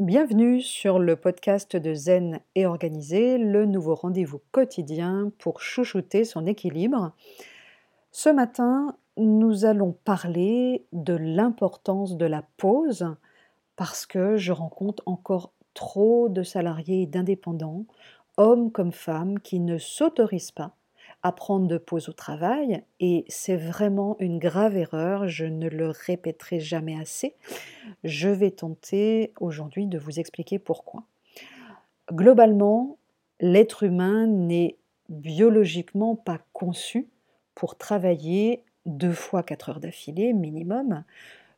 Bienvenue sur le podcast de Zen et Organisé, le nouveau rendez-vous quotidien pour chouchouter son équilibre. Ce matin, nous allons parler de l'importance de la pause parce que je rencontre encore trop de salariés et d'indépendants, hommes comme femmes, qui ne s'autorisent pas à prendre de pause au travail et c'est vraiment une grave erreur, je ne le répéterai jamais assez. Je vais tenter aujourd'hui de vous expliquer pourquoi. Globalement, l'être humain n'est biologiquement pas conçu pour travailler deux fois quatre heures d'affilée minimum.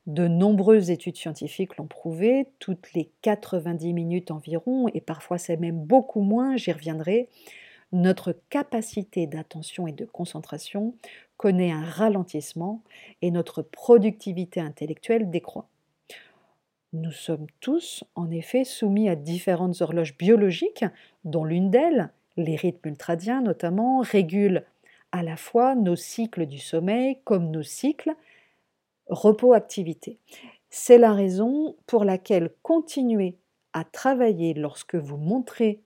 De nombreuses études scientifiques l'ont prouvé, toutes les 90 minutes environ, et parfois c'est même beaucoup moins, j'y reviendrai, notre capacité d'attention et de concentration connaît un ralentissement et notre productivité intellectuelle décroît. Nous sommes tous, en effet, soumis à différentes horloges biologiques, dont l'une d'elles, les rythmes ultradiens notamment, régule à la fois nos cycles du sommeil comme nos cycles repos-activité. C'est la raison pour laquelle continuer à travailler lorsque vous montrez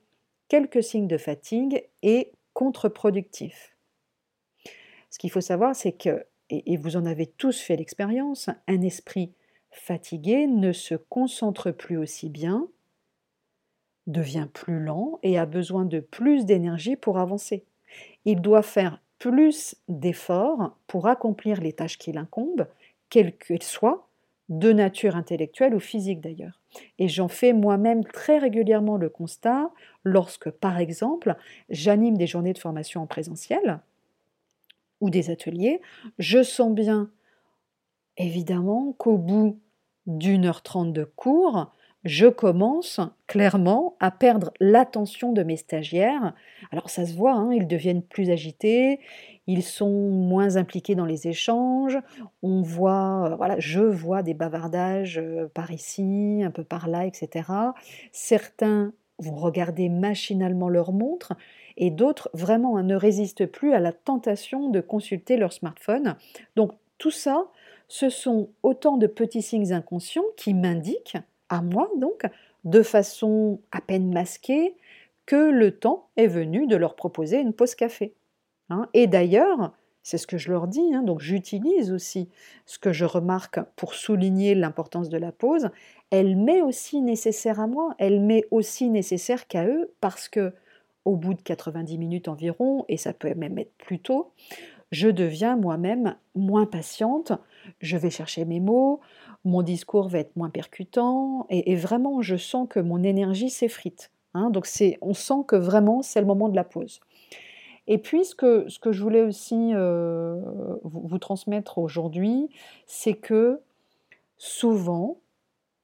quelques signes de fatigue est contre-productif. Ce qu'il faut savoir, c'est que, et vous en avez tous fait l'expérience, un esprit fatigué ne se concentre plus aussi bien, devient plus lent et a besoin de plus d'énergie pour avancer. Il doit faire plus d'efforts pour accomplir les tâches qui l'incombent, quelles qu'elles soient, de nature intellectuelle ou physique d'ailleurs. Et j'en fais moi-même très régulièrement le constat lorsque, par exemple, j'anime des journées de formation en présentiel ou des ateliers, je sens bien, évidemment, qu'au bout d'une heure trente de cours, je commence clairement à perdre l'attention de mes stagiaires. Alors ça se voit, hein, ils deviennent plus agités, ils sont moins impliqués dans les échanges. On voit, euh, voilà, je vois des bavardages euh, par ici, un peu par là, etc. Certains vont regarder machinalement leur montre et d'autres vraiment hein, ne résistent plus à la tentation de consulter leur smartphone. Donc tout ça, ce sont autant de petits signes inconscients qui m'indiquent à moi donc, de façon à peine masquée, que le temps est venu de leur proposer une pause café. Hein. Et d'ailleurs, c'est ce que je leur dis, hein, donc j'utilise aussi ce que je remarque pour souligner l'importance de la pause. Elle m'est aussi nécessaire à moi, elle m'est aussi nécessaire qu'à eux, parce que au bout de 90 minutes environ, et ça peut même être plus tôt, je deviens moi-même moins patiente, je vais chercher mes mots, mon discours va être moins percutant et, vraiment je sens que mon énergie s'effrite. Hein. donc on sent que vraiment c'est le moment de la pause. Et puis ce que, je voulais aussi euh, vous, transmettre aujourd'hui, c'est que souvent,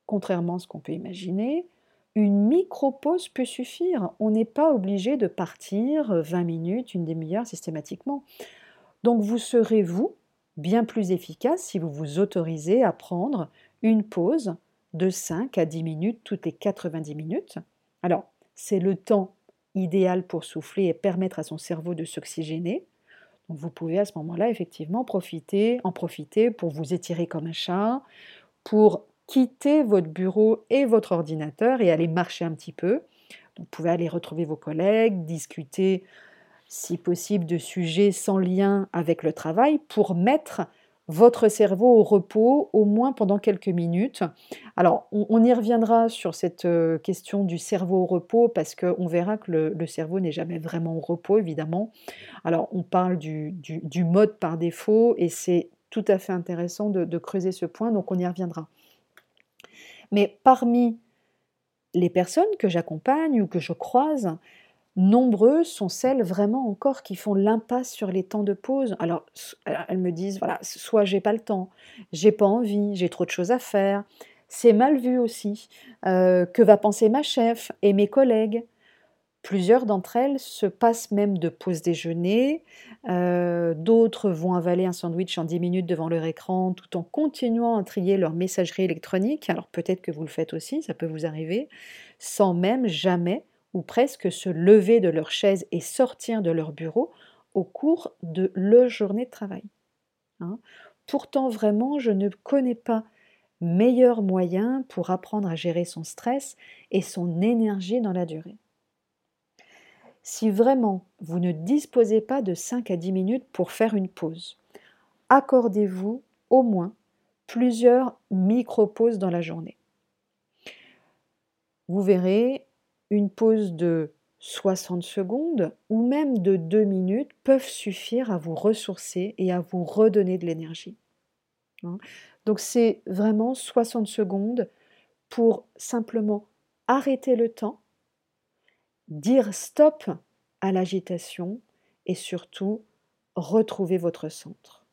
contrairement à ce qu'on peut imaginer, une micro-pause peut suffire. On n'est pas obligé de partir 20 minutes, une demi-heure systématiquement. Donc vous serez, vous, bien plus efficace si vous vous autorisez à prendre une pause de 5 à 10 minutes toutes les 90 minutes. Alors, c'est le temps idéal pour souffler et permettre à son cerveau de s'oxygéner. Vous pouvez à ce moment-là effectivement profiter, en profiter pour vous étirer comme un chat, pour quitter votre bureau et votre ordinateur et aller marcher un petit peu. vous pouvez aller retrouver vos collègues, discuter si possible, de sujets sans lien avec le travail pour mettre votre cerveau au repos au moins pendant quelques minutes. Alors, on, y reviendra sur cette euh, question du cerveau au repos parce qu'on verra que le, cerveau n'est jamais vraiment au repos, évidemment. Alors, on parle du, mode par défaut et c'est tout à fait intéressant de creuser ce point, donc on y reviendra. Mais parmi les personnes que j'accompagne ou que je croise, nombreuses sont celles vraiment encore qui font l'impasse sur les temps de pause. Alors, elles me disent, voilà, soit j'ai pas le temps, j'ai pas envie, j'ai trop de choses à faire. C'est mal vu aussi. Euh, que va penser ma chef et mes collègues Plusieurs d'entre elles se passent même de pause déjeuner, euh, d'autres vont avaler un sandwich en 10 minutes devant leur écran tout en continuant à trier leur messagerie électronique, alors peut-être que vous le faites aussi, ça peut vous arriver, sans même jamais ou presque se lever de leur chaise et sortir de leur bureau au cours de leur journée de travail. Hein. Pourtant, vraiment, je ne connais pas meilleur moyen pour apprendre à gérer son stress et son énergie dans la durée. Si vraiment vous ne disposez pas de 5 à 10 minutes pour faire une pause, accordez-vous au moins plusieurs micro-pauses dans la journée. Vous verrez, une pause de 60 secondes ou même de 2 minutes peuvent suffire à vous ressourcer et à vous redonner de l'énergie. Hein. Donc c'est vraiment 60 secondes pour simplement arrêter le temps, dire stop à l'agitation et surtout retrouver votre centre.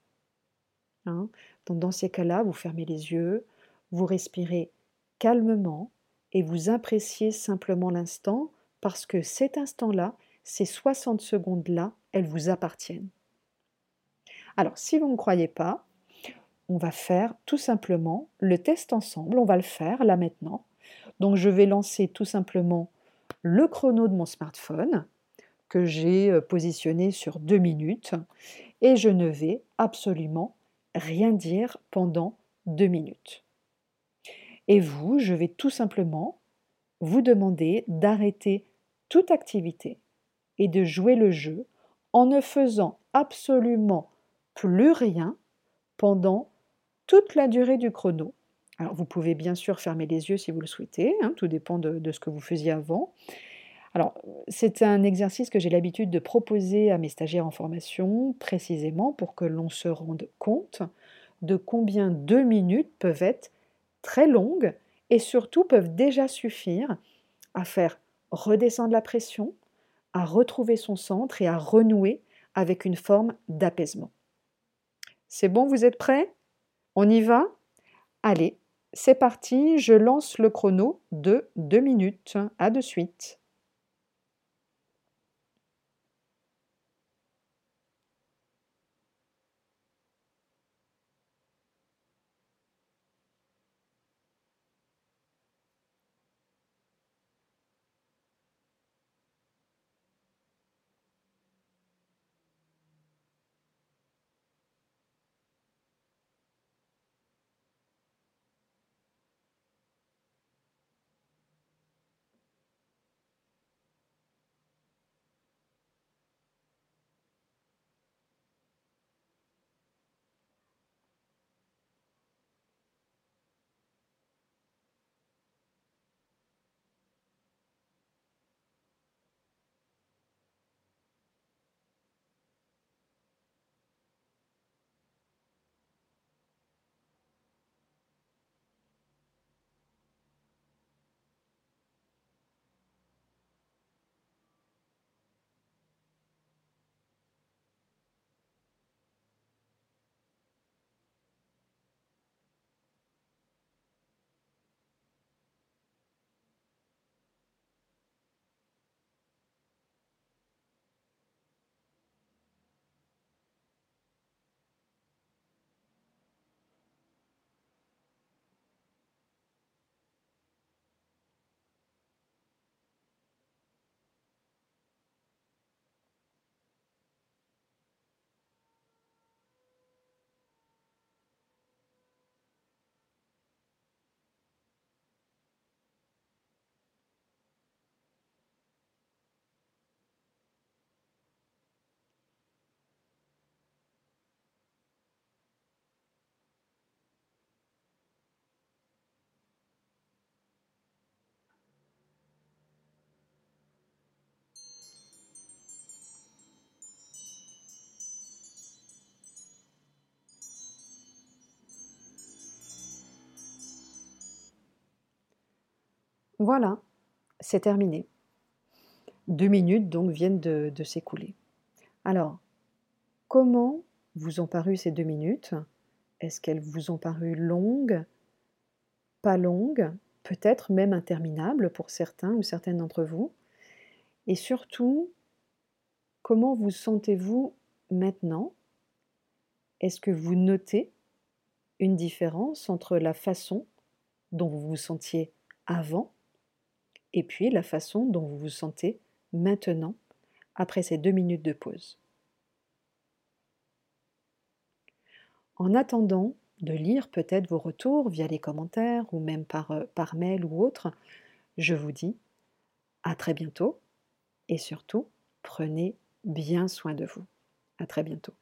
Hein. Dans ces cas-là, vous fermez les yeux, vous respirez calmement et vous appréciez simplement l'instant parce que cet instant-là, ces 60 secondes-là, elles vous appartiennent. Alors, si vous ne croyez pas, on va faire tout simplement le test ensemble. On va le faire là maintenant. Donc, je vais lancer tout simplement le chrono de mon smartphone que j'ai euh, positionné sur deux minutes et je ne vais absolument rien dire pendant deux minutes. Et vous, je vais tout simplement vous demander d'arrêter toute activité et de jouer le jeu en ne faisant absolument plus rien pendant toute la durée du chrono. Alors vous pouvez bien sûr fermer les yeux si vous le souhaitez, hein, tout dépend de, de, ce que vous faisiez avant. Alors c'est un exercice que j'ai l'habitude de proposer à mes stagiaires en formation précisément pour que l'on se rende compte de combien deux minutes peuvent être très longues et surtout peuvent déjà suffire à faire redescendre la pression, à retrouver son centre et à renouer avec une forme d'apaisement. C'est bon, vous êtes prêts? On y va? Allez, c'est parti, je lance le chrono de deux minutes. À de suite. Voilà, c'est terminé. Deux minutes donc viennent de, s'écouler. Alors, comment vous ont paru ces deux minutes? Est-ce qu'elles vous ont paru longues Pas longues Peut-être même interminables pour certains ou certaines d'entre vous? Et surtout, comment vous sentez-vous maintenant? Est-ce que vous notez une différence entre la façon dont vous vous sentiez avant et puis la façon dont vous vous sentez maintenant après ces deux minutes de pause. En attendant de lire peut-être vos retours via les commentaires ou même par, euh, par mail ou autre. Je vous dis à très bientôt et surtout, prenez bien soin de vous. À très bientôt.